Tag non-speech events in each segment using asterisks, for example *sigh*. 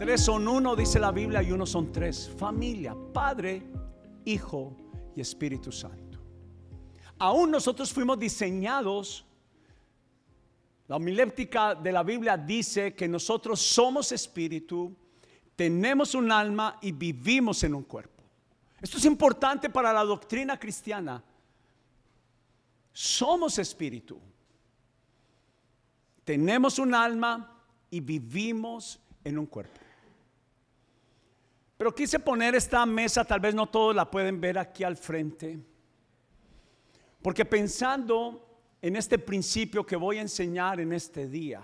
Tres son uno, dice la Biblia, y uno son tres. Familia, Padre, Hijo y Espíritu Santo. Aún nosotros fuimos diseñados. La homiléptica de la Biblia dice que nosotros somos espíritu, tenemos un alma y vivimos en un cuerpo. Esto es importante para la doctrina cristiana. Somos espíritu, tenemos un alma y vivimos en un cuerpo. Pero quise poner esta mesa, tal vez no todos la pueden ver aquí al frente, porque pensando en este principio que voy a enseñar en este día,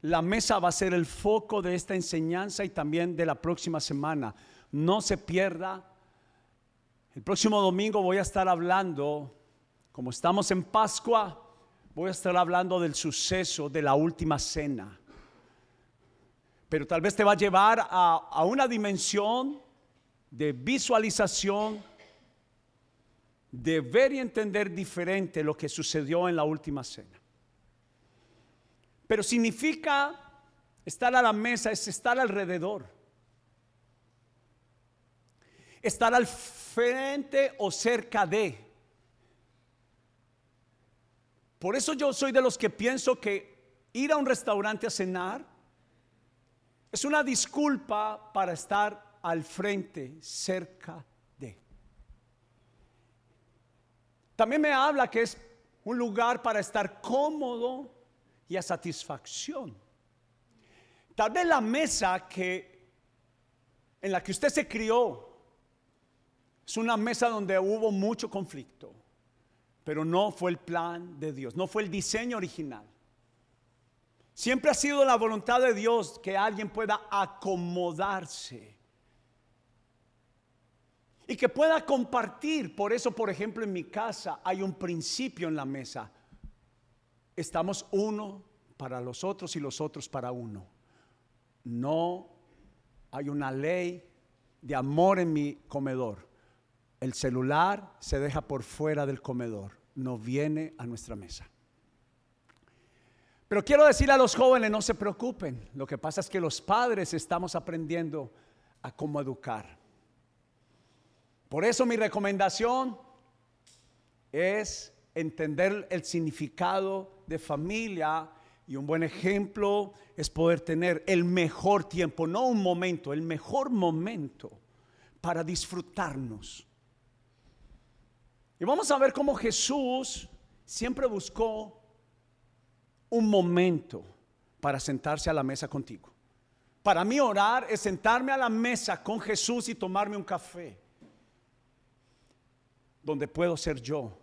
la mesa va a ser el foco de esta enseñanza y también de la próxima semana. No se pierda. El próximo domingo voy a estar hablando, como estamos en Pascua, voy a estar hablando del suceso de la última cena pero tal vez te va a llevar a, una dimensión de visualización, de ver y entender diferente lo que sucedió en la última cena. Pero significa estar a la mesa, es estar alrededor. Estar al frente o cerca de. Por eso yo soy de los que pienso que ir a un restaurante a cenar es una disculpa para estar al frente, cerca de. También me habla que es un lugar para estar cómodo y a satisfacción. Tal vez la mesa que en la que usted se crió es una mesa donde hubo mucho conflicto, pero no fue el plan de Dios, no fue el diseño original. Siempre ha sido la voluntad de Dios que alguien pueda acomodarse y que pueda compartir. Por eso, por ejemplo, en mi casa hay un principio en la mesa. Estamos uno para los otros y los otros para uno. No hay una ley de amor en mi comedor. El celular se deja por fuera del comedor, no viene a nuestra mesa. Pero quiero decirle a los jóvenes, no se preocupen. Lo que pasa es que los padres estamos aprendiendo a cómo educar. Por eso mi recomendación es entender el significado de familia y un buen ejemplo es poder tener el mejor tiempo, no un momento, el mejor momento para disfrutarnos. Y vamos a ver cómo Jesús siempre buscó un momento para sentarse a la mesa contigo. Para mí orar es sentarme a la mesa con Jesús y tomarme un café, donde puedo ser yo,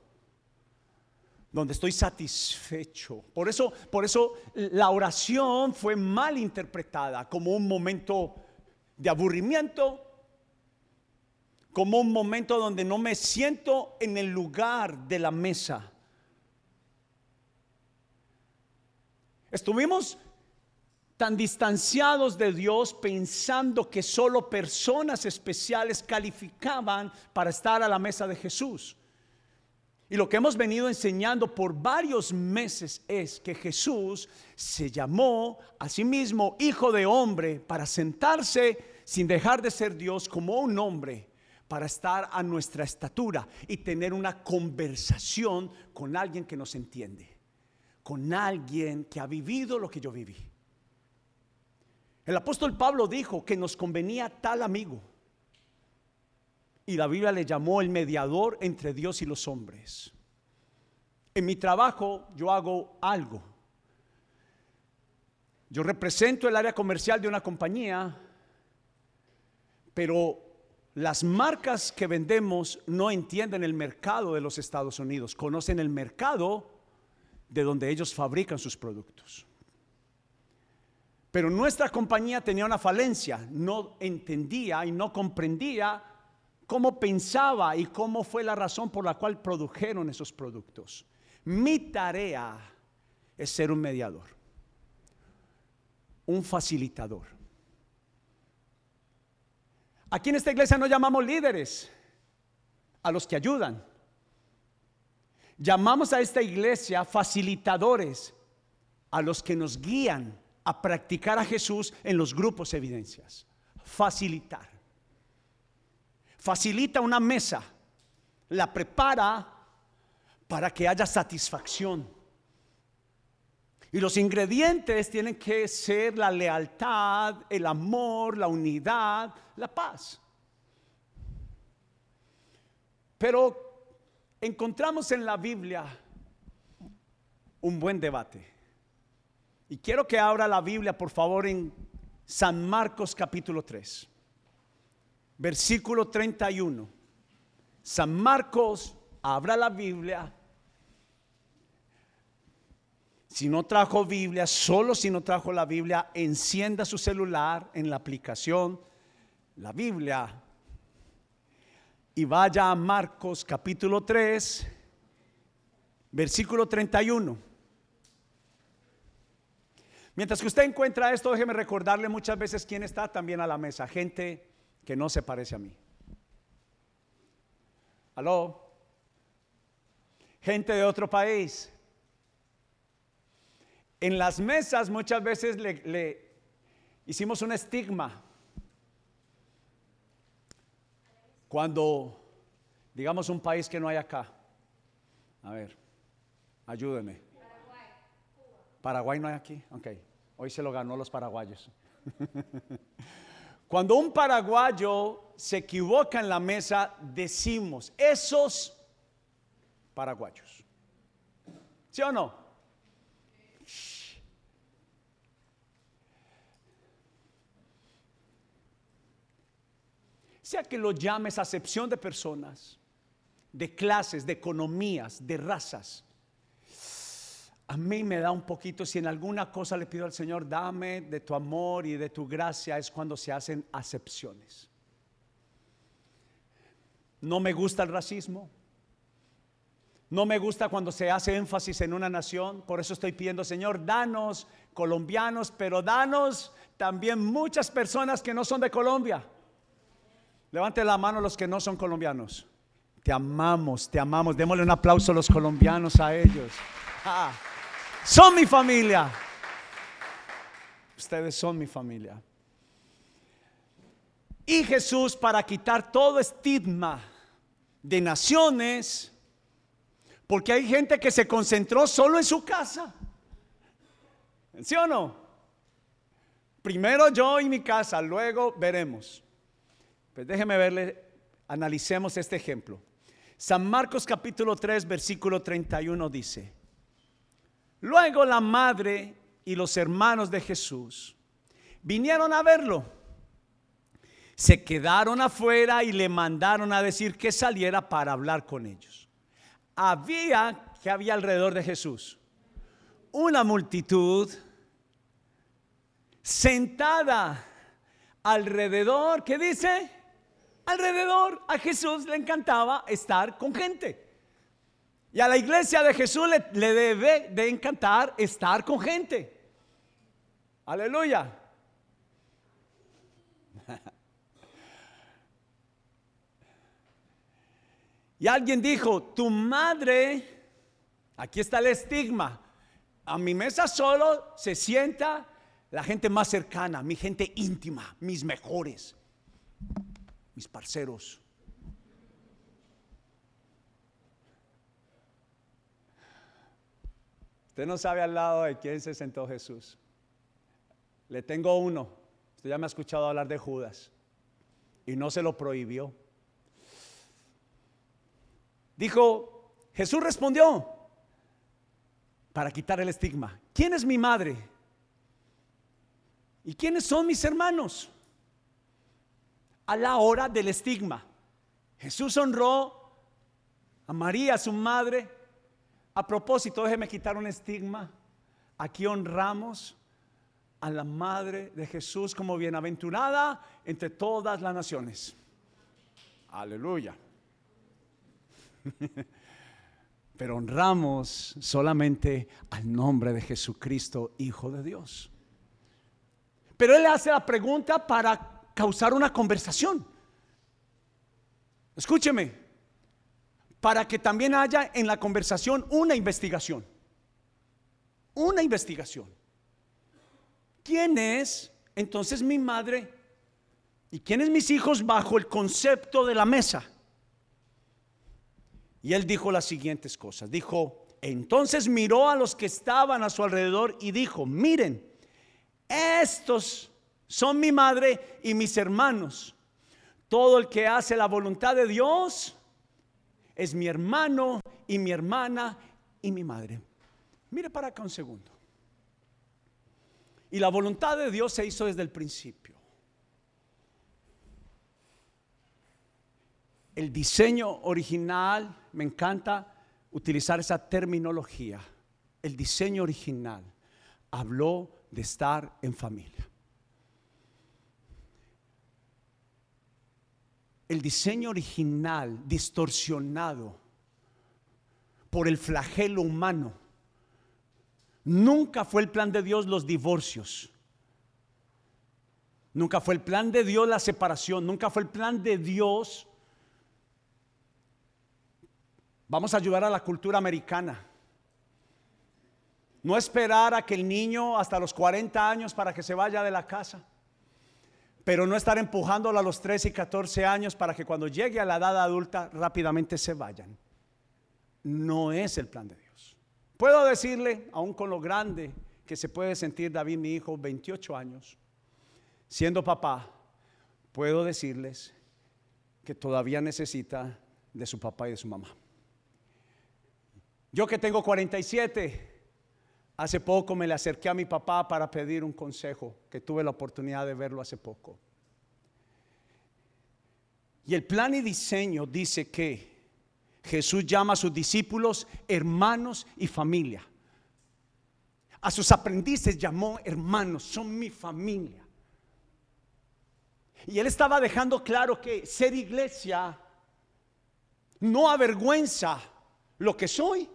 donde estoy satisfecho. Por eso, por eso la oración fue mal interpretada como un momento de aburrimiento, como un momento donde no me siento en el lugar de la mesa. Estuvimos tan distanciados de Dios pensando que solo personas especiales calificaban para estar a la mesa de Jesús. Y lo que hemos venido enseñando por varios meses es que Jesús se llamó a sí mismo hijo de hombre para sentarse sin dejar de ser Dios como un hombre, para estar a nuestra estatura y tener una conversación con alguien que nos entiende con alguien que ha vivido lo que yo viví. El apóstol Pablo dijo que nos convenía tal amigo. Y la Biblia le llamó el mediador entre Dios y los hombres. En mi trabajo yo hago algo. Yo represento el área comercial de una compañía, pero las marcas que vendemos no entienden el mercado de los Estados Unidos, conocen el mercado de donde ellos fabrican sus productos. Pero nuestra compañía tenía una falencia, no entendía y no comprendía cómo pensaba y cómo fue la razón por la cual produjeron esos productos. Mi tarea es ser un mediador, un facilitador. Aquí en esta iglesia no llamamos líderes a los que ayudan. Llamamos a esta iglesia facilitadores, a los que nos guían a practicar a Jesús en los grupos evidencias. Facilitar. Facilita una mesa, la prepara para que haya satisfacción. Y los ingredientes tienen que ser la lealtad, el amor, la unidad, la paz. Pero encontramos en la Biblia un buen debate. Y quiero que abra la Biblia, por favor, en San Marcos capítulo 3, versículo 31. San Marcos, abra la Biblia. Si no trajo Biblia, solo si no trajo la Biblia, encienda su celular en la aplicación, la Biblia, y vaya a Marcos capítulo 3, versículo 31. Mientras que usted encuentra esto, déjeme recordarle muchas veces quién está también a la mesa. Gente que no se parece a mí. Aló. Gente de otro país. En las mesas muchas veces le, hicimos un estigma. Cuando, digamos, un país que no hay acá. A ver, ayúdeme. Paraguay. Paraguay no hay aquí. Ok. Hoy se lo ganó los paraguayos. *laughs* Cuando un paraguayo se equivoca en la mesa, decimos, esos paraguayos. ¿Sí o no? Sea que lo llames acepción de personas, de clases, de economías, de razas a mí me da un poquito, si en alguna cosa le pido al Señor, dame de tu amor y de tu gracia, es cuando se hacen acepciones. No me gusta el racismo. No me gusta cuando se hace énfasis en una nación. Por eso estoy pidiendo, Señor, danos colombianos, pero danos también muchas personas que no son de Colombia. Levante la mano los que no son colombianos. Te amamos, te amamos. Démosle un aplauso a los colombianos a ellos. Ah. Son mi familia. Ustedes son mi familia. Y Jesús, para quitar todo estigma de naciones, porque hay gente que se concentró solo en su casa. ¿Sí o no? Primero yo y mi casa, luego veremos. Pues déjeme verle, analicemos este ejemplo. San Marcos capítulo 3, versículo 31 dice, Luego la madre y los hermanos de Jesús vinieron a verlo. Se quedaron afuera y le mandaron a decir que saliera para hablar con ellos. Había que había alrededor de Jesús una multitud sentada alrededor, ¿qué dice? Alrededor a Jesús le encantaba estar con gente. Y a la iglesia de Jesús le, debe de encantar estar con gente. Aleluya. *laughs* Y alguien dijo, tu madre, aquí está el estigma, a mi mesa solo se sienta la gente más cercana, mi gente íntima, mis mejores, mis parceros. Usted no sabe al lado de quién se sentó Jesús. Le tengo uno. Usted ya me ha escuchado hablar de Judas. Y no se lo prohibió. Dijo, Jesús respondió para quitar el estigma. ¿Quién es mi madre? ¿Y quiénes son mis hermanos? A la hora del estigma. Jesús honró a María, su madre, a propósito, déjeme quitar un estigma. Aquí honramos a la Madre de Jesús como bienaventurada entre todas las naciones. Aleluya. *laughs* Pero honramos solamente al nombre de Jesucristo, Hijo de Dios. Pero Él hace la pregunta para causar una conversación. Escúcheme, para que también haya en la conversación una investigación. Una investigación. ¿quién es entonces mi madre y quiénes mis hijos bajo el concepto de la mesa? Y él dijo las siguientes cosas. Dijo, entonces miró a los que estaban a su alrededor y dijo, miren, estos son mi madre y mis hermanos. Todo el que hace la voluntad de Dios es mi hermano y mi hermana y mi madre. Mire para acá un segundo. Y la voluntad de Dios se hizo desde el principio. El diseño original, me encanta utilizar esa terminología. El diseño original habló de estar en familia. El diseño original distorsionado por el flagelo humano. Nunca fue el plan de Dios los divorcios. Nunca fue el plan de Dios la separación. Nunca fue el plan de Dios. Vamos a ayudar a la cultura americana. No esperar a que el niño hasta los 40 años para que se vaya de la casa. Pero no estar empujándolo a los 13 y 14 años para que cuando llegue a la edad adulta rápidamente se vayan no es el plan de Dios. Puedo decirle, aún con lo grande que se puede sentir David, mi hijo, 28 años, siendo papá, puedo decirles que todavía necesita de su papá y de su mamá. Yo que tengo 47, hace poco me le acerqué a mi papá para pedir un consejo, que tuve la oportunidad de verlo hace poco. Y el plan y diseño dice que Jesús llama a sus discípulos hermanos y familia. A sus aprendices llamó hermanos, son mi familia. Y él estaba dejando claro que ser iglesia no avergüenza lo que soy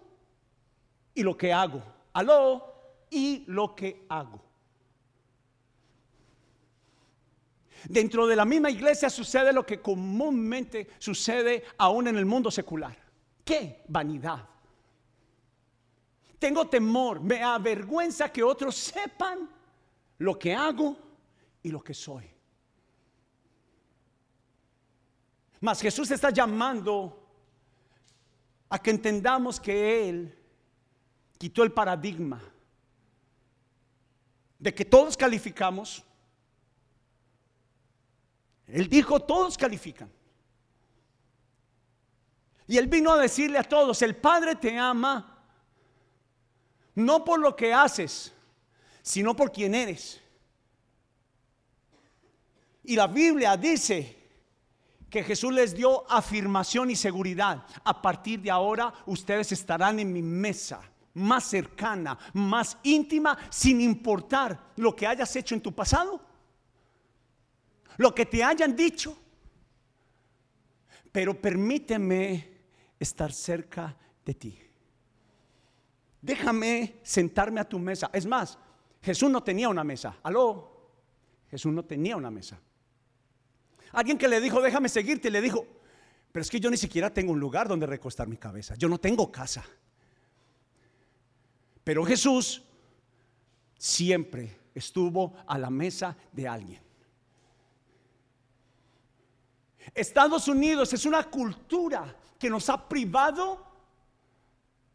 y lo que hago. Aló, y lo que hago. Dentro de la misma iglesia sucede lo que comúnmente sucede aún en el mundo secular. ¿Qué vanidad? Tengo temor, me avergüenza que otros sepan lo que hago y lo que soy. Mas Jesús está llamando a que entendamos que Él quitó el paradigma de que todos calificamos él dijo, todos califican. Y él vino a decirle a todos, el Padre te ama no por lo que haces, sino por quien eres. Y la Biblia dice que Jesús les dio afirmación y seguridad. A partir de ahora ustedes estarán en mi mesa más cercana, más íntima, sin importar lo que hayas hecho en tu pasado lo que te hayan dicho. Pero permíteme estar cerca de ti. Déjame sentarme a tu mesa. Es más, Jesús no tenía una mesa. Aló, Jesús no tenía una mesa. Alguien que le dijo, déjame seguirte, le dijo, pero es que yo ni siquiera tengo un lugar donde recostar mi cabeza. Yo no tengo casa. Pero Jesús siempre estuvo a la mesa de alguien. Estados Unidos es una cultura que nos ha privado.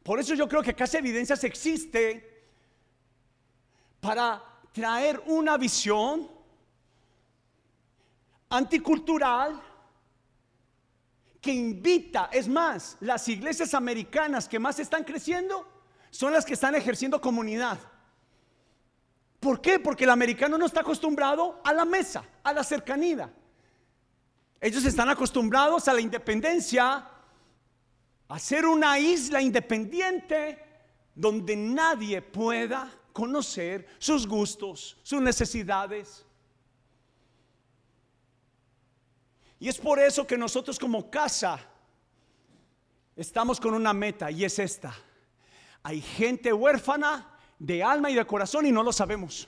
Por eso yo creo que casi evidencias existe para traer una visión anticultural que invita, es más, las iglesias americanas que más están creciendo son las que están ejerciendo comunidad. ¿Por qué? Porque el americano no está acostumbrado a la mesa, a la cercanía. Ellos están acostumbrados a la independencia, a ser una isla independiente donde nadie pueda conocer sus gustos, sus necesidades. Y es por eso que nosotros como casa estamos con una meta y es esta. Hay gente huérfana de alma y de corazón y no lo sabemos.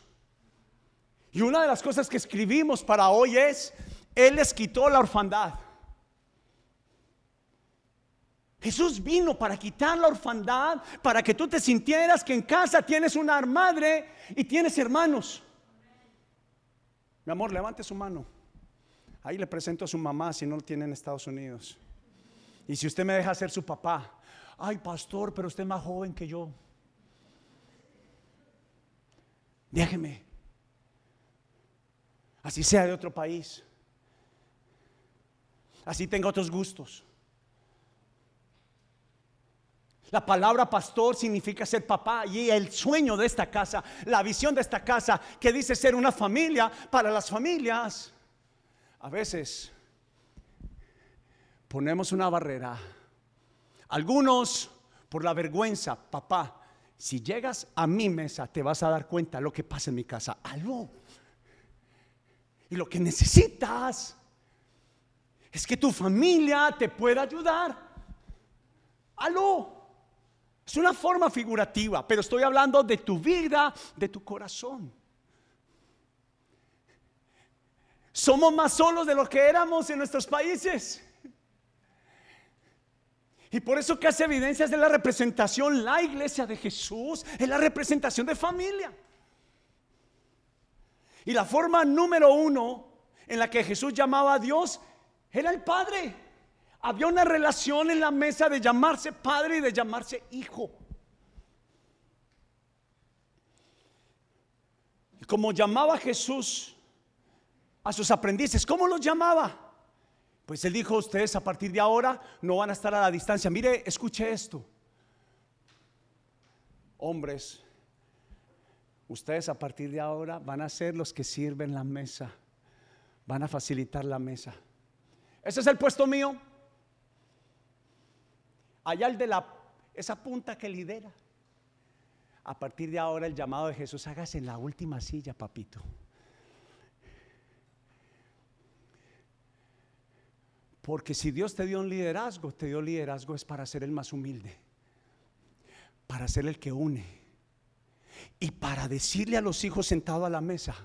Y una de las cosas que escribimos para hoy es, él les quitó la orfandad. Jesús vino para quitar la orfandad, para que tú te sintieras que en casa tienes una madre y tienes hermanos. Mi amor, levante su mano. Ahí le presento a su mamá si no lo tiene en Estados Unidos. Y si usted me deja ser su papá, ay pastor, pero usted es más joven que yo. Déjeme. Así sea de otro país. Así tenga otros gustos. La palabra pastor significa ser papá y el sueño de esta casa, la visión de esta casa que dice ser una familia para las familias. A veces ponemos una barrera. Algunos por la vergüenza, papá, si llegas a mi mesa te vas a dar cuenta lo que pasa en mi casa. Aló. Y lo que necesitas es que tu familia te pueda ayudar. Aló. Es una forma figurativa, pero estoy hablando de tu vida, de tu corazón. Somos más solos de lo que éramos en nuestros países. Y por eso que hace evidencias de la representación, la iglesia de Jesús es la representación de familia. Y la forma número uno en la que Jesús llamaba a Dios era el Padre. Había una relación en la mesa de llamarse Padre y de llamarse Hijo. Y como llamaba Jesús a sus aprendices, ¿cómo los llamaba? Pues él dijo, ustedes a partir de ahora no van a estar a la distancia. Mire, escuche esto. Hombres, ustedes a partir de ahora van a ser los que sirven la mesa. Van a facilitar la mesa. Ese es el puesto mío. Allá el de la esa punta que lidera. A partir de ahora el llamado de Jesús, hágase en la última silla, papito. Porque si Dios te dio un liderazgo, te dio liderazgo es para ser el más humilde, para ser el que une y para decirle a los hijos sentados a la mesa,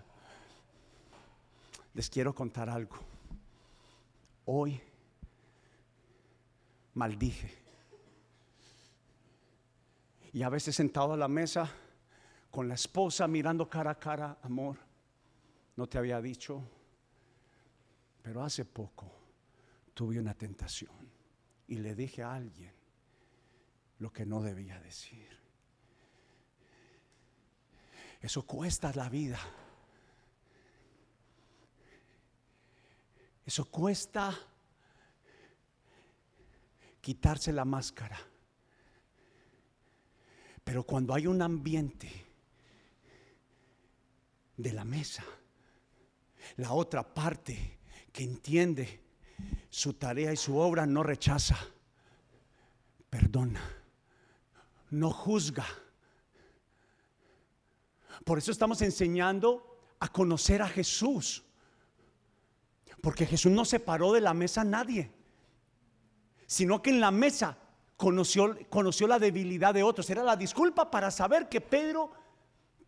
les quiero contar algo. Hoy maldije. Y a veces sentado a la mesa con la esposa mirando cara a cara, amor, no te había dicho, pero hace poco tuve una tentación y le dije a alguien lo que no debía decir. Eso cuesta la vida. Eso cuesta quitarse la máscara. Pero cuando hay un ambiente de la mesa, la otra parte que entiende su tarea y su obra no rechaza, perdona, no juzga. Por eso estamos enseñando a conocer a Jesús. Porque Jesús no separó de la mesa a nadie, sino que en la mesa conoció, conoció la debilidad de otros. Era la disculpa para saber que Pedro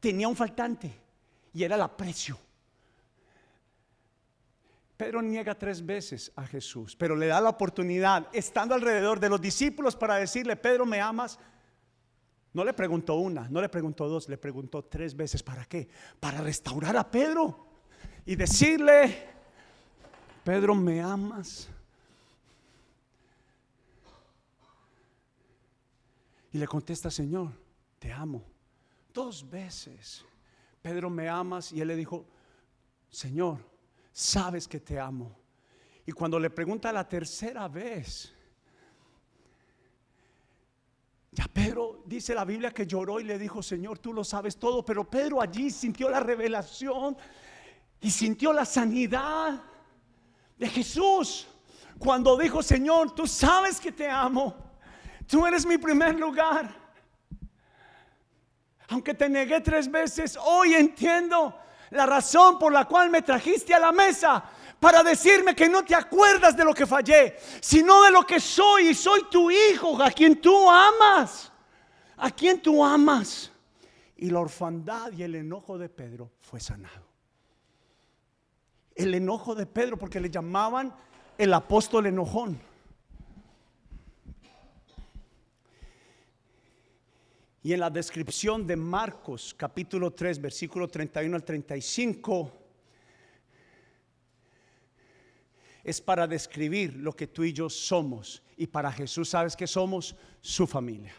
tenía un faltante y era el aprecio. Pedro niega tres veces a Jesús, pero le da la oportunidad, estando alrededor de los discípulos, para decirle, Pedro, ¿me amas? No le preguntó una, no le preguntó dos, le preguntó tres veces. ¿Para qué? Para restaurar a Pedro y decirle, Pedro, ¿me amas? Y le contesta, Señor, te amo. Dos veces. Pedro, ¿me amas? Y él le dijo, Señor, sabes que te amo. Y cuando le pregunta la tercera vez, ya Pedro dice la Biblia que lloró y le dijo, Señor, tú lo sabes todo, pero Pedro allí sintió la revelación y sintió la sanidad de Jesús. Cuando dijo, Señor, tú sabes que te amo, tú eres mi primer lugar. Aunque te negué tres veces, hoy entiendo la razón por la cual me trajiste a la mesa para decirme que no te acuerdas de lo que fallé, sino de lo que soy y soy tu hijo, a quien tú amas, a quien tú amas. Y la orfandad y el enojo de Pedro fue sanado. El enojo de Pedro, porque le llamaban el apóstol enojón. Y en la descripción de Marcos capítulo 3, versículo 31 al 35, es para describir lo que tú y yo somos. Y para Jesús, ¿sabes que somos? Su familia.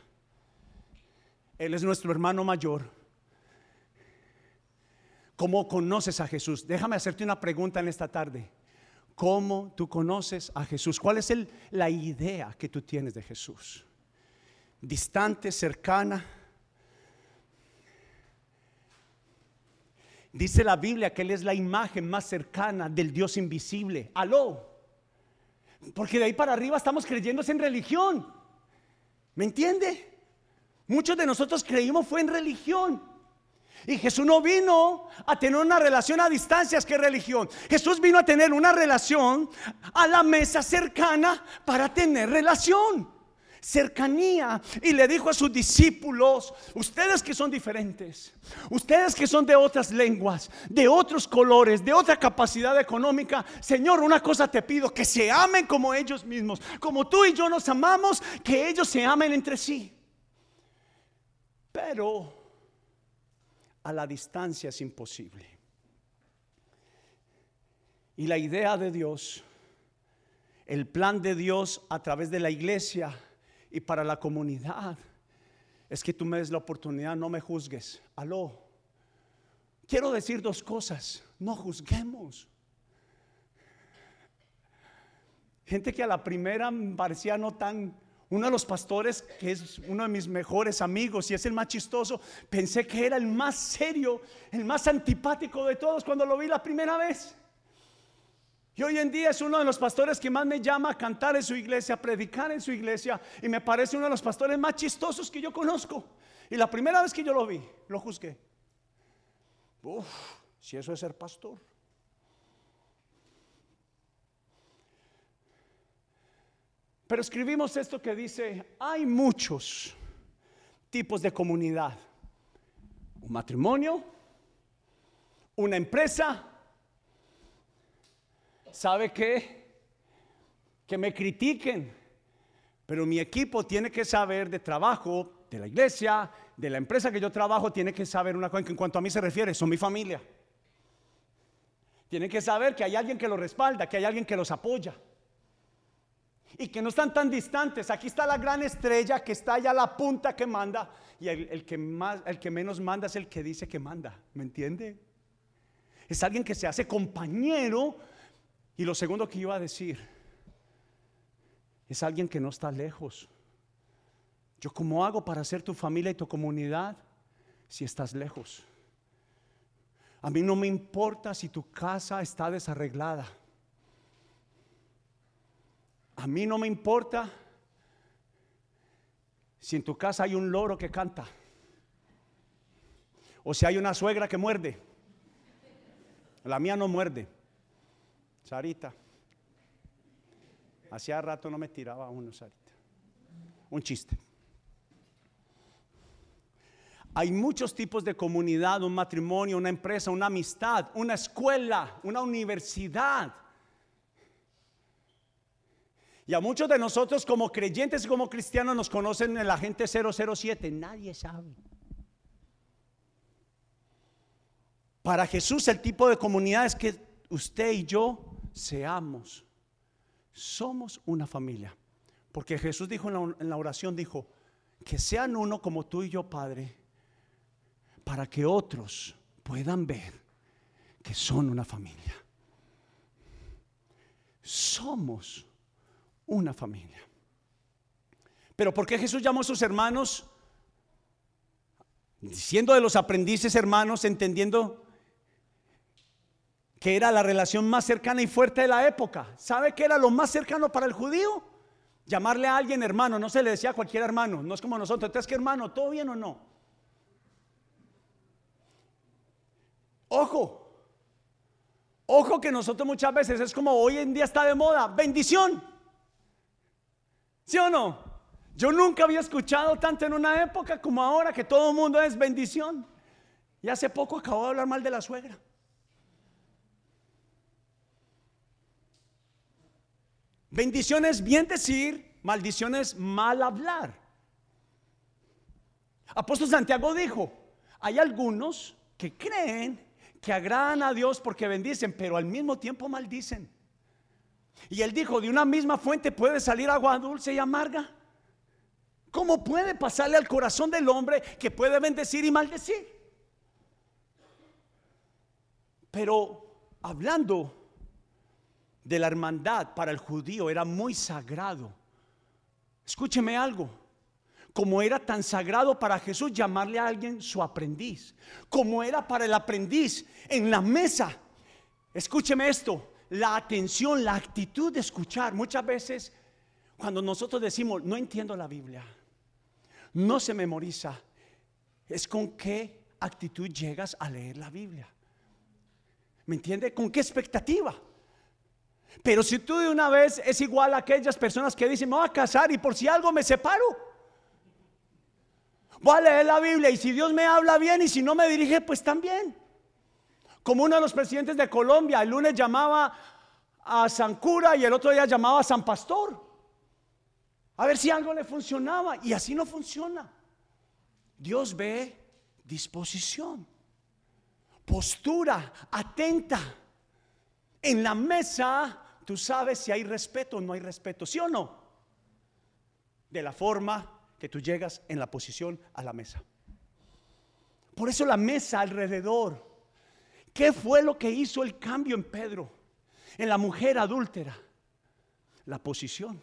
Él es nuestro hermano mayor. ¿Cómo conoces a Jesús? Déjame hacerte una pregunta en esta tarde. ¿Cómo tú conoces a Jesús? ¿Cuál es la idea que tú tienes de Jesús? ¿Distante, cercana? Dice la Biblia que Él es la imagen más cercana del Dios invisible. Aló. Porque de ahí para arriba estamos creyendo en religión. ¿Me entiende? Muchos de nosotros creímos fue en religión. Y Jesús no vino a tener una relación a distancias que religión. Jesús vino a tener una relación a la mesa cercana para tener relación cercanía y le dijo a sus discípulos, ustedes que son diferentes, ustedes que son de otras lenguas, de otros colores, de otra capacidad económica, Señor, una cosa te pido, que se amen como ellos mismos, como tú y yo nos amamos, que ellos se amen entre sí. Pero a la distancia es imposible. Y la idea de Dios, el plan de Dios a través de la iglesia, y para la comunidad es que tú me des la oportunidad, no me juzgues. Aló. Quiero decir dos cosas. No juzguemos. Gente que a la primera parecía no tan... Uno de los pastores, que es uno de mis mejores amigos y es el más chistoso, pensé que era el más serio, el más antipático de todos cuando lo vi la primera vez. Y hoy en día es uno de los pastores que más me llama a cantar en su iglesia, a predicar en su iglesia. Y me parece uno de los pastores más chistosos que yo conozco. Y la primera vez que yo lo vi, lo juzgué. Uf, si eso es ser pastor. Pero escribimos esto que dice, hay muchos tipos de comunidad. Un matrimonio, una empresa, ¿sabe qué? Que me critiquen, pero mi equipo tiene que saber de trabajo, de la iglesia, de la empresa que yo trabajo, tiene que saber una cosa que en cuanto a mí se refiere, son mi familia. Tienen que saber que hay alguien que los respalda, que hay alguien que los apoya. Y que no están tan distantes. Aquí está la gran estrella que está allá la punta que manda. Y el, que más, el que menos manda es el que dice que manda. ¿Me entiende? Es alguien que se hace compañero y lo segundo que iba a decir es alguien que no está lejos. Yo cómo hago para ser tu familia y tu comunidad si estás lejos. A mí no me importa si tu casa está desarreglada. A mí no me importa si en tu casa hay un loro que canta. O si hay una suegra que muerde. La mía no muerde. Sarita. Hacía rato no me tiraba uno, Sarita. Un chiste. Hay muchos tipos de comunidad, un matrimonio, una empresa, una amistad, una escuela, una universidad. Y a muchos de nosotros como creyentes y como cristianos nos conocen el agente 007. Nadie sabe. Para Jesús el tipo de comunidad es que usted y yo seamos, somos una familia. Porque Jesús dijo en la, oración, dijo, que sean uno como tú y yo, Padre, para que otros puedan ver que son una familia. Somos una familia. Pero ¿por qué Jesús llamó a sus hermanos? Siendo de los aprendices hermanos, entendiendo que era la relación más cercana y fuerte de la época. ¿Sabe qué era lo más cercano para el judío? Llamarle a alguien hermano, no se le decía a cualquier hermano, no es como nosotros, entonces que hermano, ¿todo bien o no? Ojo, ojo que nosotros muchas veces es como hoy en día está de moda, bendición. ¿Sí o no? Yo nunca había escuchado tanto en una época como ahora que todo el mundo es bendición. Y hace poco acabo de hablar mal de la suegra. Bendiciones bien decir, maldiciones mal hablar. Apóstol Santiago dijo, hay algunos que creen que agradan a Dios porque bendicen, pero al mismo tiempo maldicen. Y él dijo, de una misma fuente puede salir agua dulce y amarga. ¿Cómo puede pasarle al corazón del hombre que puede bendecir y maldecir? Pero hablando de la hermandad para el judío era muy sagrado. Escúcheme algo. Como era tan sagrado para Jesús llamarle a alguien su aprendiz. Como era para el aprendiz en la mesa. Escúcheme esto. La atención, la actitud de escuchar. Muchas veces cuando nosotros decimos, no entiendo la Biblia no se memoriza, es con qué actitud llegas a leer la Biblia. ¿Me entiende? ¿Con qué expectativa? Pero si tú de una vez es igual a aquellas personas que dicen, me voy a casar y por si algo me separo. Voy a leer la Biblia y si Dios me habla bien y si no me dirige, pues también. Como uno de los presidentes de Colombia, el lunes llamaba a San Cura y el otro día llamaba a San Pastor a ver si algo le funcionaba. Y así no funciona. Dios ve disposición, postura, atenta. En la mesa tú sabes si hay respeto o no hay respeto, ¿sí o no? De la forma que tú llegas en la posición a la mesa. Por eso la mesa alrededor. ¿Qué fue lo que hizo el cambio en Pedro? En la mujer adúltera. La posición.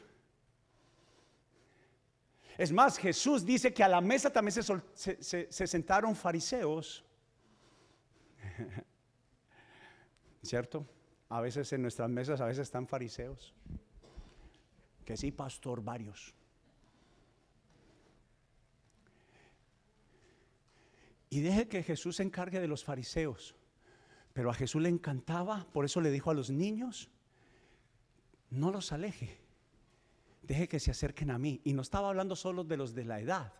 Es más, Jesús dice que a la mesa también se, sentaron fariseos. *laughs* ¿Cierto? A veces en nuestras mesas, a veces están fariseos. Que sí, pastor, varios. Y deje que Jesús se encargue de los fariseos. Pero a Jesús le encantaba, por eso le dijo a los niños, no los aleje deje que se acerquen a mí. Y no estaba hablando solo de los de la edad,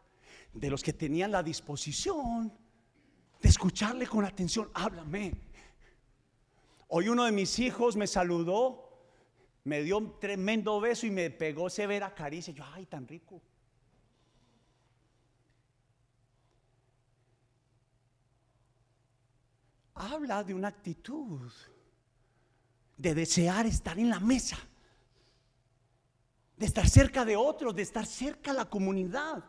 de los que tenían la disposición de escucharle con atención. Háblame. Hoy uno de mis hijos me saludó, me dio un tremendo beso y me pegó severa caricia. Yo, ay, tan rico. Habla de una actitud de desear estar en la mesa de estar cerca de otros, de estar cerca de la comunidad.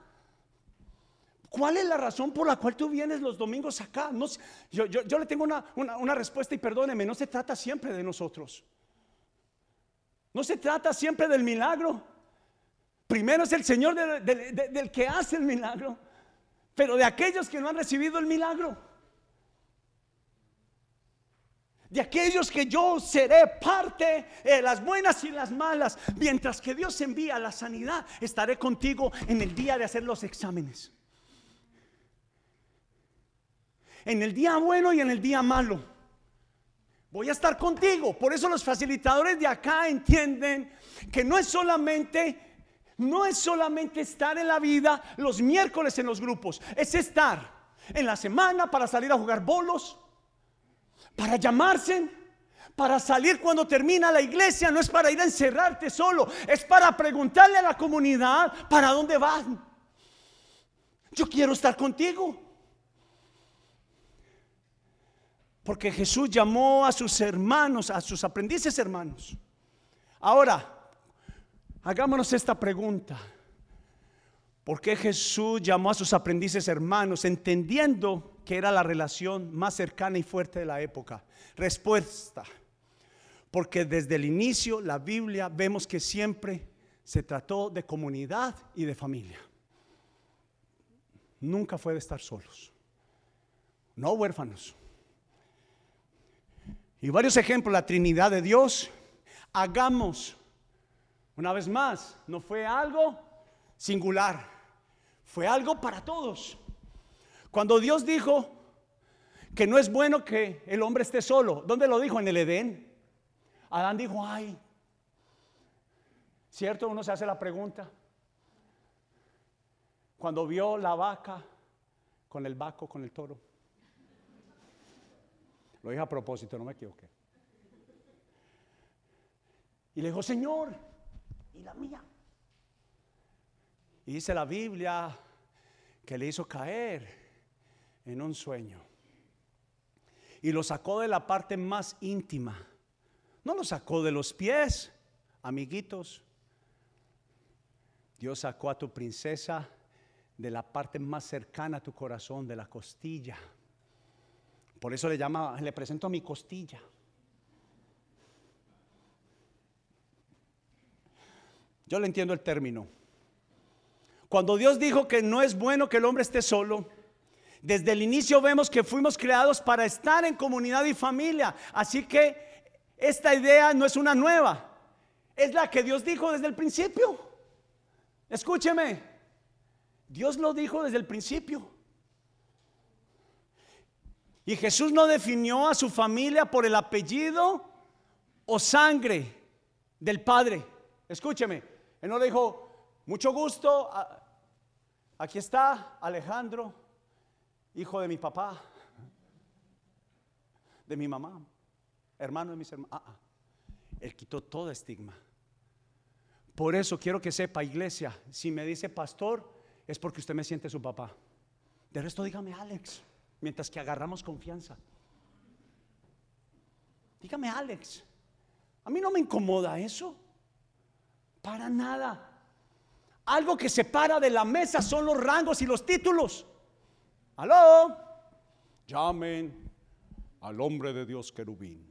¿Cuál es la razón por la cual tú vienes los domingos acá? No, yo, le tengo una, respuesta y perdóneme, no se trata siempre de nosotros. No se trata siempre del milagro. Primero es el Señor del que hace el milagro, pero de aquellos que no han recibido el milagro de aquellos que yo seré parte, de las buenas y las malas. Mientras que Dios envía la sanidad, estaré contigo en el día de hacer los exámenes. En el día bueno y en el día malo. Voy a estar contigo. Por eso los facilitadores de acá entienden que no es solamente no es solamente estar en la vida los miércoles en los grupos, es estar en la semana para salir a jugar bolos, para llamarse, para salir cuando termina la iglesia, no es para ir a encerrarte solo, es para preguntarle a la comunidad para dónde van. Yo quiero estar contigo. Porque Jesús llamó a sus hermanos, a sus aprendices hermanos. Ahora, hagámonos esta pregunta. ¿Por qué Jesús llamó a sus aprendices hermanos entendiendo que era la relación más cercana y fuerte de la época? Respuesta, porque desde el inicio la Biblia vemos que siempre se trató de comunidad y de familia. Nunca fue de estar solos, no huérfanos. Y varios ejemplos, la Trinidad de Dios, hagamos, una vez más, no fue algo singular, fue algo para todos. Cuando Dios dijo que no es bueno que el hombre esté solo, ¿dónde lo dijo? En el Edén. Adán dijo, ay, ¿cierto? Uno se hace la pregunta. Cuando vio la vaca con el vaco, con el toro. Lo dije a propósito, no me equivoqué. Y le dijo, Señor, ¿y la mía? Y dice la Biblia que le hizo caer en un sueño. Y lo sacó de la parte más íntima. No lo sacó de los pies, amiguitos, Dios sacó a tu princesa de la parte más cercana a tu corazón, de la costilla. Por eso le llama, le presento a mi costilla. Yo le entiendo el término. Cuando Dios dijo que no es bueno que el hombre esté solo, desde el inicio vemos que fuimos creados para estar en comunidad y familia. Así que esta idea no es una nueva, es la que Dios dijo desde el principio. Escúcheme, Dios lo dijo desde el principio. Y Jesús no definió a su familia por el apellido o sangre del Padre. Escúcheme, Él no le dijo, mucho gusto, aquí está Alejandro, hijo de mi papá, de mi mamá, hermano de mis hermanos. Ah, ah. Él quitó todo estigma. Por eso quiero que sepa, iglesia, si me dice pastor, es porque usted me siente su papá. De resto, dígame Alex, mientras que agarramos confianza. Dígame Alex, a mí no me incomoda eso, para nada. Algo que separa de la mesa son los rangos y los títulos. Aló, llamen al hombre de Dios querubín,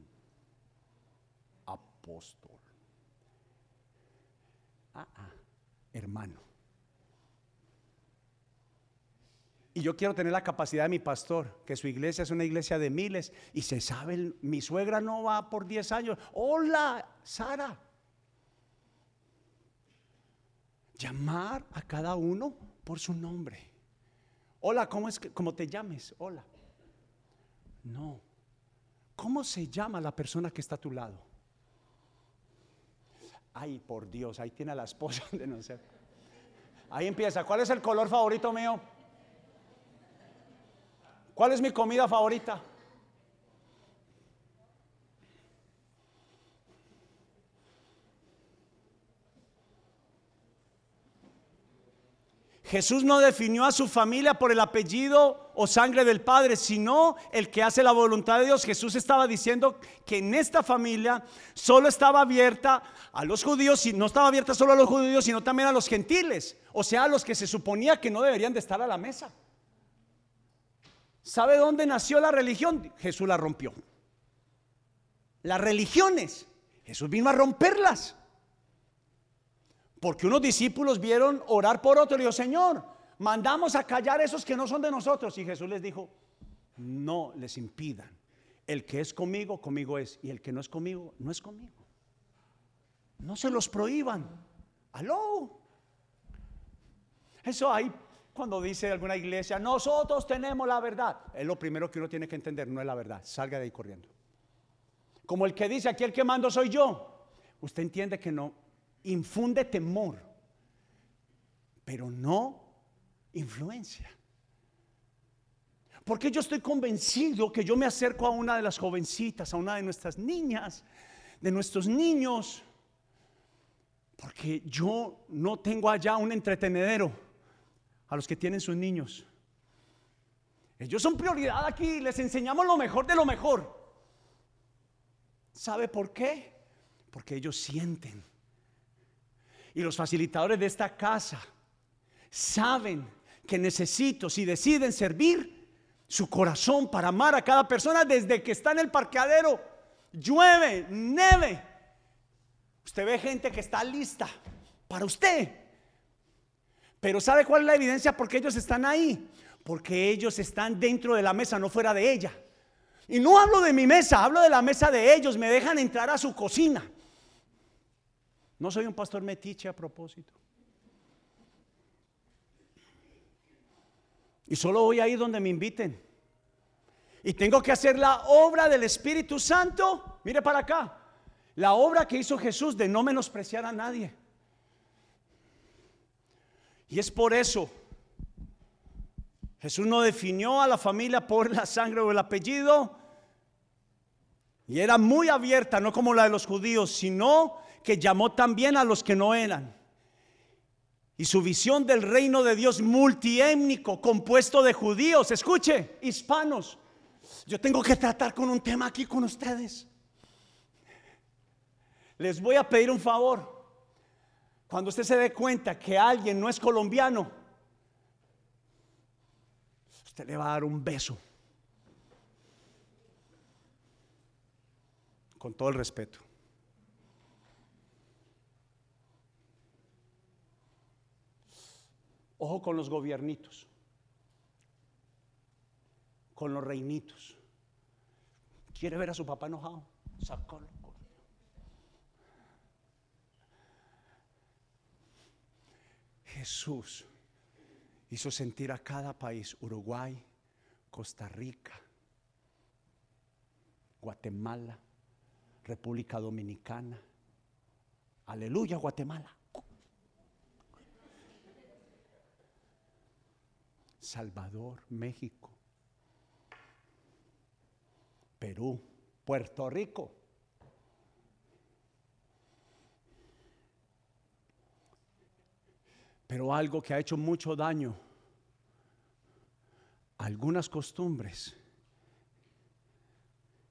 apóstol. Ah, ah, hermano. Y yo quiero tener la capacidad de mi pastor, que su iglesia es una iglesia de miles y se sabe, mi suegra no va por 10 años. Hola, Sara. Llamar a cada uno por su nombre. Hola, ¿cómo es que cómo te llames? Hola. No. ¿Cómo se llama la persona que está a tu lado? Ay, por Dios, ahí tiene a la esposa *laughs* de no sé. Ahí empieza. ¿Cuál es el color favorito mío? ¿Cuál es mi comida favorita? Jesús no definió a su familia por el apellido o sangre del Padre, sino el que hace la voluntad de Dios. Jesús estaba diciendo que en esta familia solo estaba abierta a los judíos, y no estaba abierta solo a los judíos, sino también a los gentiles, o sea, a los que se suponía que no deberían de estar a la mesa. ¿Sabe dónde nació la religión? Jesús la rompió. Las religiones, Jesús vino a romperlas. Porque unos discípulos vieron orar por otro y dijo, Señor, mandamos a callar esos que no son de nosotros. Y Jesús les dijo, no les impidan. El que es conmigo, conmigo es. Y el que no es conmigo, no es conmigo. No se los prohíban. Aló. Eso hay cuando dice alguna iglesia, nosotros tenemos la verdad. Es lo primero que uno tiene que entender, no es la verdad. Salga de ahí corriendo. Como el que dice, aquí el que mando soy yo. Usted entiende que no, infunde temor, pero no influencia. Porque yo estoy convencido que yo me acerco a una de las jovencitas, a una de nuestras niñas, de nuestros niños, porque yo no tengo allá un entretenedero a los que tienen sus niños. Ellos son prioridad aquí, les enseñamos lo mejor de lo mejor. ¿Sabe por qué? Porque ellos sienten y los facilitadores de esta casa saben que necesito, si deciden servir, su corazón para amar a cada persona desde que está en el parqueadero, llueve, neve. Usted ve gente que está lista para usted. Pero ¿sabe cuál es la evidencia? Porque ellos están ahí. Porque ellos están dentro de la mesa, no fuera de ella. Y no hablo de mi mesa, hablo de la mesa de ellos. Me dejan entrar a su cocina. No soy un pastor metiche a propósito. Y solo voy ahí donde me inviten. Y tengo que hacer la obra del Espíritu Santo. Mire para acá. La obra que hizo Jesús de no menospreciar a nadie. Y es por eso. Jesús no definió a la familia por la sangre o el apellido. Y era muy abierta, no como la de los judíos, sino que llamó también a los que no eran. Y su visión del reino de Dios multiétnico, compuesto de judíos, escuche, hispanos. Yo tengo que tratar con un tema aquí con ustedes. Les voy a pedir un favor. Cuando usted se dé cuenta que alguien no es colombiano, usted le va a dar un beso. Con todo el respeto. Ojo con los gobiernitos, con los reinitos. ¿Quiere ver a su papá enojado? Sácalo. Jesús hizo sentir a cada país, Uruguay, Costa Rica, Guatemala, República Dominicana. Aleluya, Guatemala. Salvador, México, Perú, Puerto Rico. Pero algo que ha hecho mucho daño, algunas costumbres,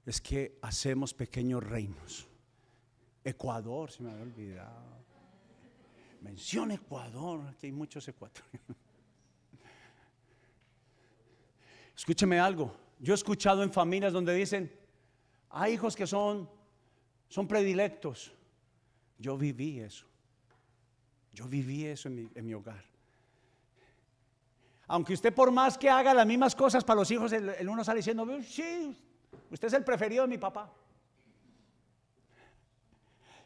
es que hacemos pequeños reinos. Ecuador, se me había olvidado. Menciona Ecuador, aquí hay muchos ecuatorianos. Escúcheme algo, yo he escuchado en familias donde dicen, hay hijos que son, son predilectos. Yo viví eso. Yo viví eso en mi, hogar. Aunque usted por más que haga las mismas cosas para los hijos, el, uno sale diciendo, sí, usted es el preferido de mi papá.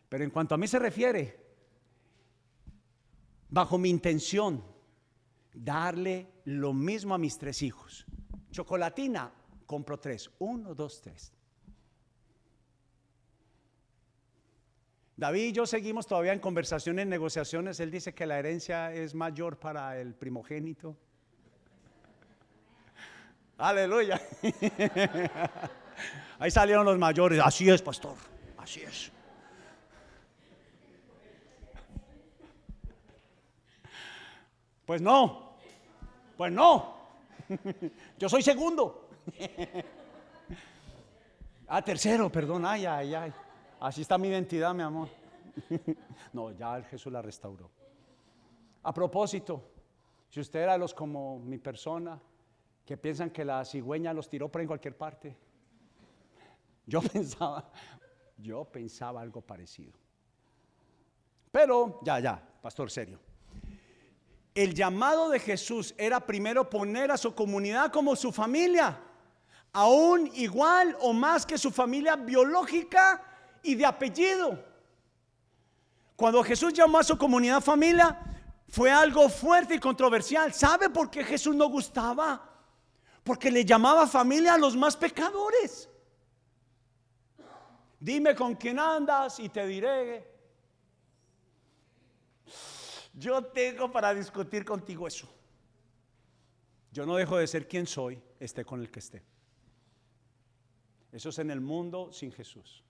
Pero en cuanto a mí se refiere, bajo mi intención, darle lo mismo a mis tres hijos. Chocolatina, compro tres. Uno, dos, tres. David y yo seguimos todavía en conversaciones, negociaciones. Él dice que la herencia es mayor para el primogénito. Aleluya. *laughs* Ahí salieron los mayores. Así es, pastor. Así es. Pues no. Pues no. *laughs* Yo soy segundo. *laughs* Ah, tercero, perdón. Ay, ay, ay. Así está mi identidad, mi amor. *laughs* no, ya Jesús la restauró. A propósito, si usted era los como mi persona, que piensan que la cigüeña los tiró por en cualquier parte, yo *laughs* pensaba, yo pensaba algo parecido. Pero, ya, ya, pastor serio. El llamado de Jesús era primero poner a su comunidad como su familia, aún igual o más que su familia biológica y de apellido. Cuando Jesús llamó a su comunidad familia, fue algo fuerte y controversial. ¿Sabe por qué Jesús no gustaba? Porque le llamaba familia a los más pecadores. Dime con quién andas y te diré. Yo tengo para discutir contigo eso. Yo no dejo de ser quien soy, esté con el que esté. Eso es en el mundo sin Jesús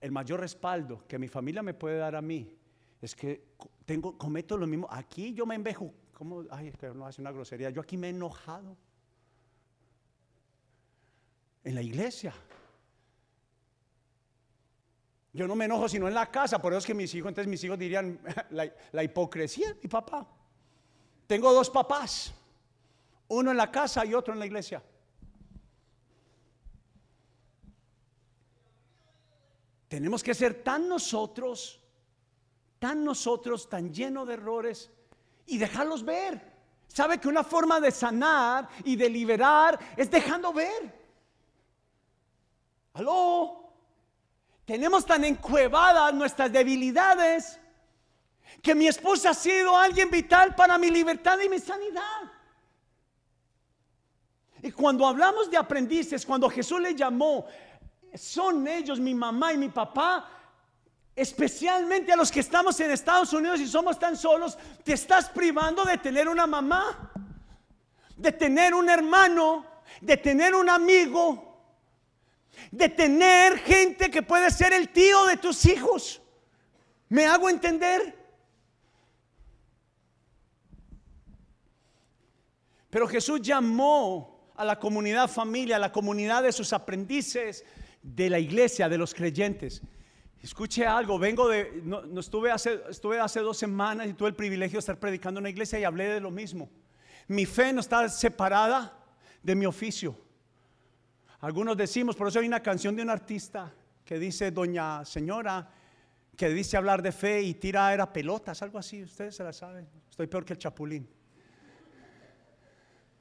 el mayor respaldo que mi familia me puede dar a mí es que tengo, cometo lo mismo. Aquí yo me envejo, ¿cómo? Ay, es que no hace una grosería. Yo aquí me he enojado. En la iglesia. Yo no me enojo sino en la casa, por eso es que mis hijos, entonces mis hijos dirían *laughs* la, la hipocresía mi papá. Tengo dos papás, uno en la casa y otro en la iglesia. Tenemos que ser tan nosotros, tan nosotros, tan llenos de errores y dejarlos ver. ¿Sabe que una forma de sanar y de liberar es dejando ver? Aló. Tenemos tan encuevadas nuestras debilidades que mi esposa ha sido alguien vital para mi libertad y mi sanidad. Y cuando hablamos de aprendices, cuando Jesús le llamó son ellos, mi mamá y mi papá, especialmente a los que estamos en Estados Unidos y somos tan solos, te estás privando de tener una mamá, de tener un hermano, de tener un amigo, de tener gente que puede ser el tío de tus hijos. ¿Me hago entender? Pero Jesús llamó a la comunidad familia, a la comunidad de sus aprendices, de la iglesia, de los creyentes. Escuche algo, vengo de, no, no estuve, hace, estuve hace dos semanas y tuve el privilegio de estar predicando en una iglesia y hablé de lo mismo. Mi fe no está separada de mi oficio. Algunos decimos, por eso hay una canción de un artista que dice, doña señora, que dice hablar de fe y tira era pelotas, algo así, ustedes se la saben. Estoy peor que el chapulín.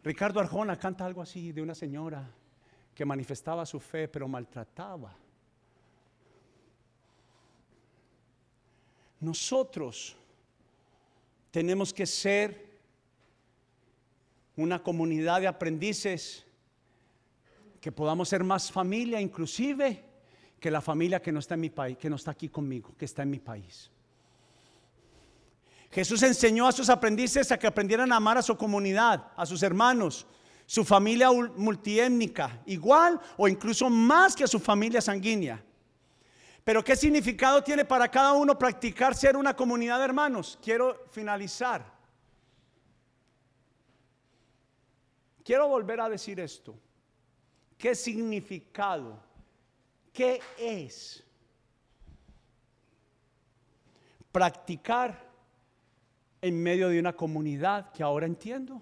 Ricardo Arjona canta algo así de una señora que manifestaba su fe, pero maltrataba. Nosotros tenemos que ser una comunidad de aprendices que podamos ser más familia, inclusive que la familia que no está en mi país, que no está aquí conmigo, que está en mi país. Jesús enseñó a sus aprendices a que aprendieran a amar a su comunidad, a sus hermanos, su familia multiétnica, igual o incluso más que su familia sanguínea. Pero ¿qué significado tiene para cada uno practicar ser una comunidad de hermanos? Quiero finalizar. Quiero volver a decir esto. ¿Qué significado? ¿Qué es practicar en medio de una comunidad que ahora entiendo?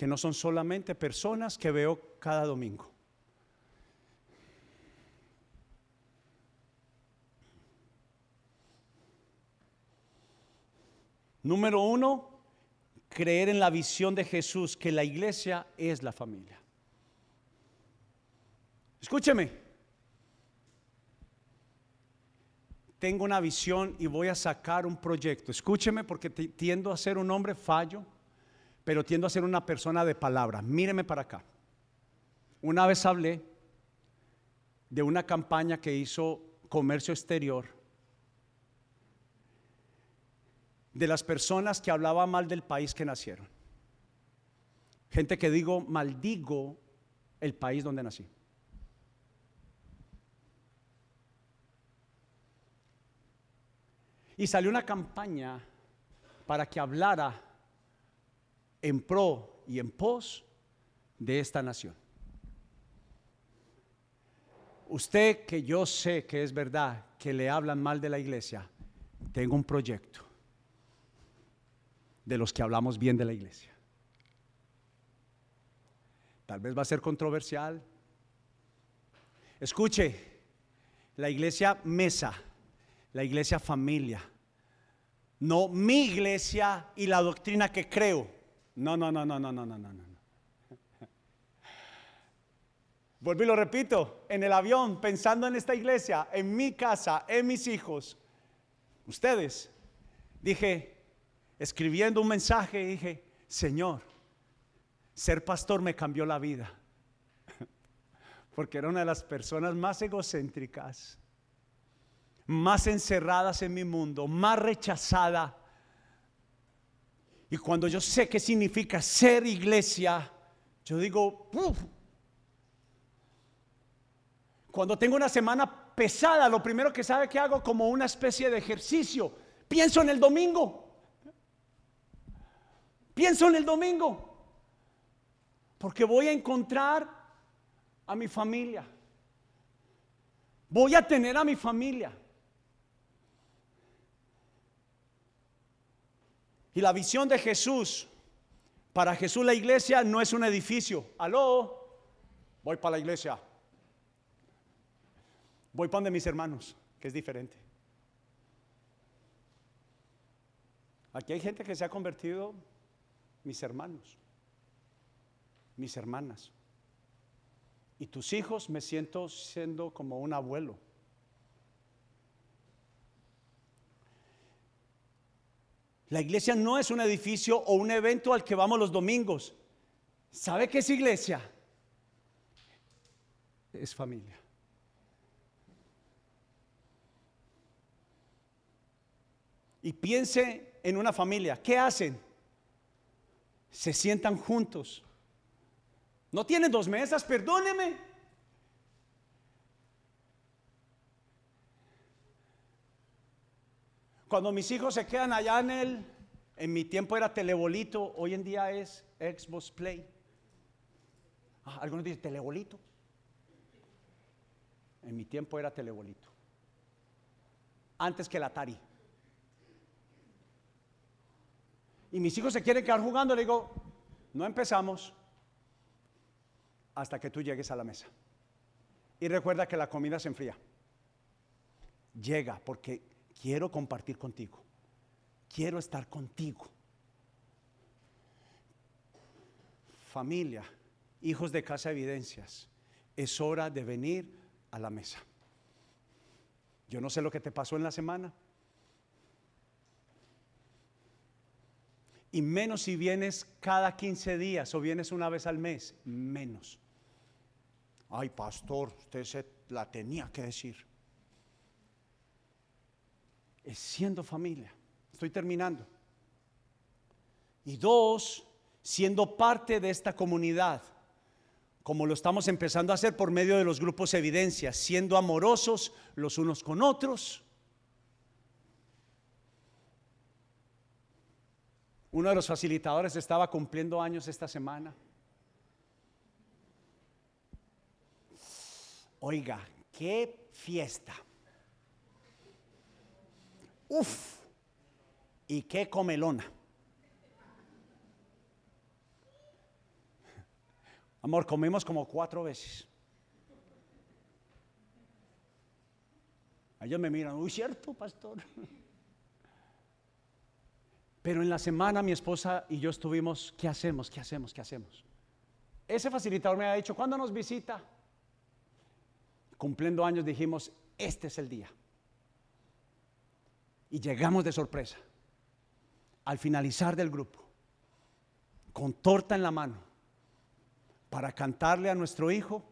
Que no son solamente personas que veo cada domingo. Número uno, creer en la visión de Jesús, que la iglesia es la familia. Escúcheme, tengo una visión y voy a sacar un proyecto. Escúcheme porque tiendo a ser un hombre fallo, pero tiendo a ser una persona de palabra. Míreme para acá. Una vez hablé de una campaña que hizo Comercio Exterior de las personas que hablaban mal del país que nacieron. Gente que digo, maldigo el país donde nací. Y salió una campaña para que hablara en pro y en pos de esta nación. Usted que yo sé que es verdad que le hablan mal de la iglesia, tengo un proyecto de los que hablamos bien de la iglesia. Tal vez va a ser controversial. Escuche, la iglesia mesa, la iglesia familia, no mi iglesia y la doctrina que creo. No, no, no, no, no, no, no, no, no. *laughs* Y lo repito, en el avión, pensando en esta iglesia, en mi casa, en mis hijos, ustedes, dije, escribiendo un mensaje, dije, Señor, ser pastor me cambió la vida. *laughs* Porque era una de las personas más egocéntricas, más encerradas en mi mundo, más rechazada. Y cuando yo sé qué significa ser iglesia, yo digo, cuando tengo una semana pesada, lo primero que sabe que hago como una especie de ejercicio, pienso en el domingo. Pienso en el domingo, porque voy a encontrar a mi familia. Voy a tener a mi familia. Y la visión de Jesús, para Jesús la iglesia no es un edificio. Aló, voy para la iglesia. Voy para donde mis hermanos, que es diferente. Aquí hay gente que se ha convertido mis hermanos, mis hermanas. Y tus hijos me siento siendo como un abuelo. La iglesia no es un edificio o un evento al que vamos los domingos. ¿Sabe qué es iglesia? Es familia. Y piense en una familia. ¿Qué hacen? se sientan juntos. No tienen dos mesas, perdóneme. Cuando mis hijos se quedan allá en el, en mi tiempo era telebolito, hoy en día es Xbox Play. Ah, algunos dicen telebolito. En mi tiempo era telebolito. Antes que el Atari. Y mis hijos se quieren quedar jugando, le digo, no empezamos hasta que tú llegues a la mesa. Y recuerda que la comida se enfría. Llega porque quiero compartir contigo. Quiero estar contigo. Familia, hijos de casa evidencias, es hora de venir a la mesa. Yo no sé lo que te pasó en la semana. Y menos si vienes cada 15 días o vienes una vez al mes, menos. Ay, pastor, usted se la tenía que decir. Es siendo familia. Estoy terminando. Y dos, siendo parte de esta comunidad, como lo estamos empezando a hacer por medio de los grupos evidencias, siendo amorosos los unos con otros. Uno de los facilitadores estaba cumpliendo años esta semana. Oiga, qué fiesta. Uf, y qué comelona. Amor, comimos como cuatro veces. Ellos me miran, uy, cierto, pastor. Pero en la semana mi esposa y yo estuvimos, ¿qué hacemos? ¿Qué hacemos? ¿Qué hacemos? Ese facilitador me ha dicho, ¿cuándo nos visita? Cumpliendo años dijimos, este es el día. Y llegamos de sorpresa. Al finalizar del grupo, con torta en la mano, para cantarle a nuestro hijo,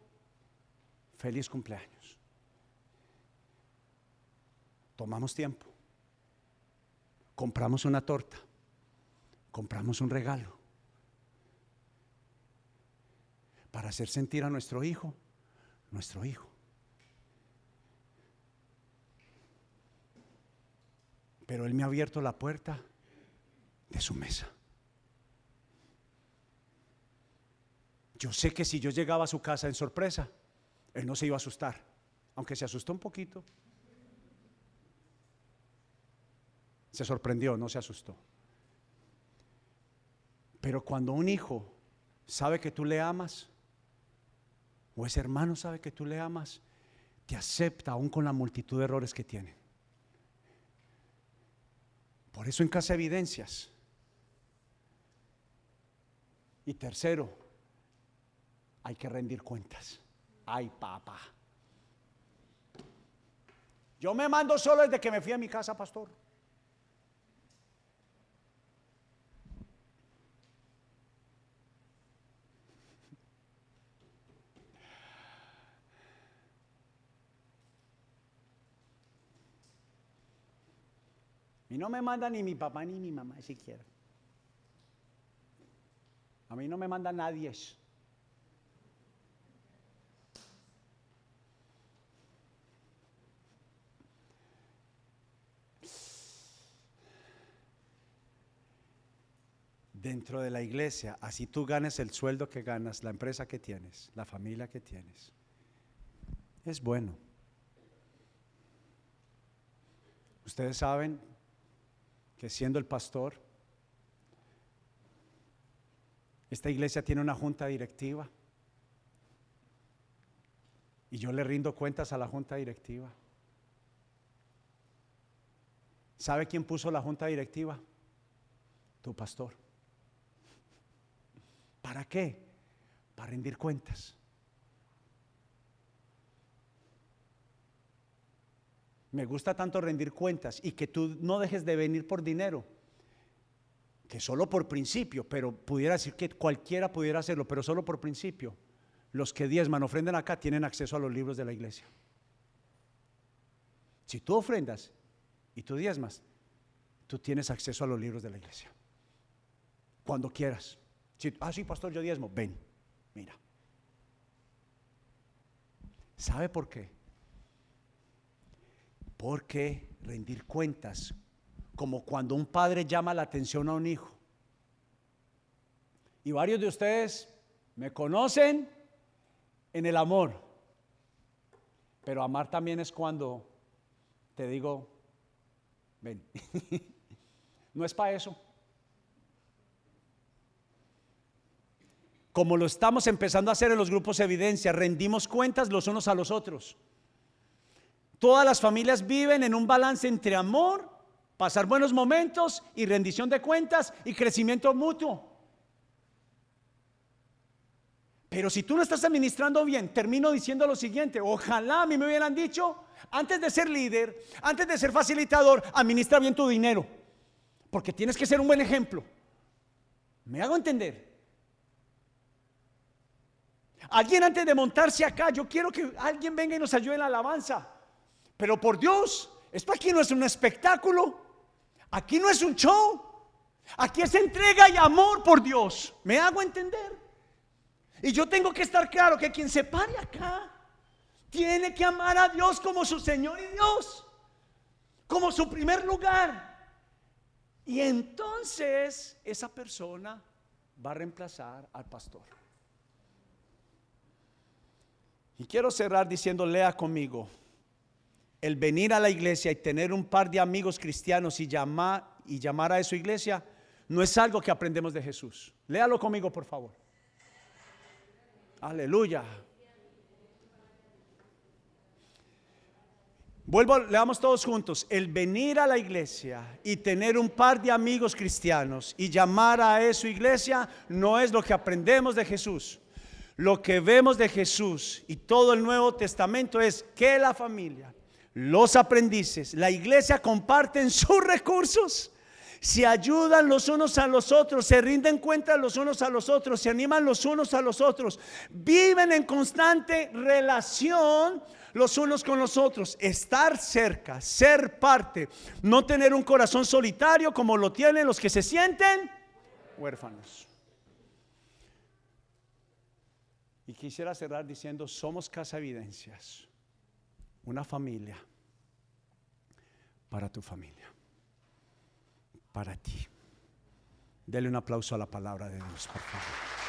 feliz cumpleaños. Tomamos tiempo, compramos una torta, compramos un regalo para hacer sentir a nuestro hijo, nuestro hijo. Pero Él me ha abierto la puerta de su mesa. Yo sé que si yo llegaba a su casa en sorpresa, él no se iba a asustar, aunque se asustó un poquito. Se sorprendió, no se asustó. Pero cuando un hijo sabe que tú le amas, o ese hermano sabe que tú le amas, te acepta aún con la multitud de errores que tiene. Por eso en casa evidencias. Y tercero, hay que rendir cuentas. Ay, papá. Yo me mando solo desde que me fui a mi casa, pastor. No me manda ni mi papá ni mi mamá siquiera. A mí no me manda nadie. dentro de la iglesia, así tú ganes el sueldo que ganas, la empresa que tienes, la familia que tienes. Es bueno. Ustedes saben que siendo el pastor, esta iglesia tiene una junta directiva y yo le rindo cuentas a la junta directiva. ¿Sabe quién puso la junta directiva? Tu pastor. ¿Para qué? Para rendir cuentas. Me gusta tanto rendir cuentas y que tú no dejes de venir por dinero, que solo por principio, pero pudiera decir que cualquiera pudiera hacerlo, pero solo por principio. Los que diezman, ofrenden acá, tienen acceso a los libros de la iglesia. Si tú ofrendas y tú diezmas, tú tienes acceso a los libros de la iglesia. Cuando quieras ah, sí, pastor, yo diezmo. Ven, mira. ¿Sabe por qué? Porque rendir cuentas, como cuando un padre llama la atención a un hijo. Y varios de ustedes me conocen en el amor. Pero amar también es cuando te digo, ven. *laughs* no es para eso. Como lo estamos empezando a hacer en los grupos evidencia, rendimos cuentas los unos a los otros. Todas las familias viven en un balance entre amor, pasar buenos momentos y rendición de cuentas y crecimiento mutuo. Pero si tú no estás administrando bien, termino diciendo lo siguiente, ojalá a mí me hubieran dicho, antes de ser líder, antes de ser facilitador, administra bien tu dinero, porque tienes que ser un buen ejemplo. ¿Me hago entender? Alguien antes de montarse acá, yo quiero que alguien venga y nos ayude en la alabanza. Pero por Dios, esto aquí no es un espectáculo, aquí no es un show, aquí es entrega y amor por Dios. ¿Me hago entender? Y yo tengo que estar claro que quien se pare acá tiene que amar a Dios como su Señor y Dios, como su primer lugar. Y entonces esa persona va a reemplazar al pastor. Y quiero cerrar diciendo, lea conmigo, el venir a la iglesia y tener un par de amigos cristianos y llamar, y llamar a eso iglesia, no es algo que aprendemos de Jesús. Léalo conmigo, por favor. Aleluya. Vuelvo, leamos todos juntos. El venir a la iglesia y tener un par de amigos cristianos y llamar a eso iglesia no es lo que aprendemos de Jesús. Lo que vemos de Jesús y todo el Nuevo Testamento es que la familia, los aprendices, la iglesia comparten *laughs* sus recursos se ayudan los unos a los otros, se rinden cuenta los unos a los otros, se animan los unos a los otros, viven en constante relación los unos con los otros, estar cerca, ser parte, no tener un corazón solitario como lo tienen los que se sienten huérfanos. Y quisiera cerrar diciendo, somos casa evidencias, una familia para tu familia para ti. Dele un aplauso a la palabra de Dios, por favor.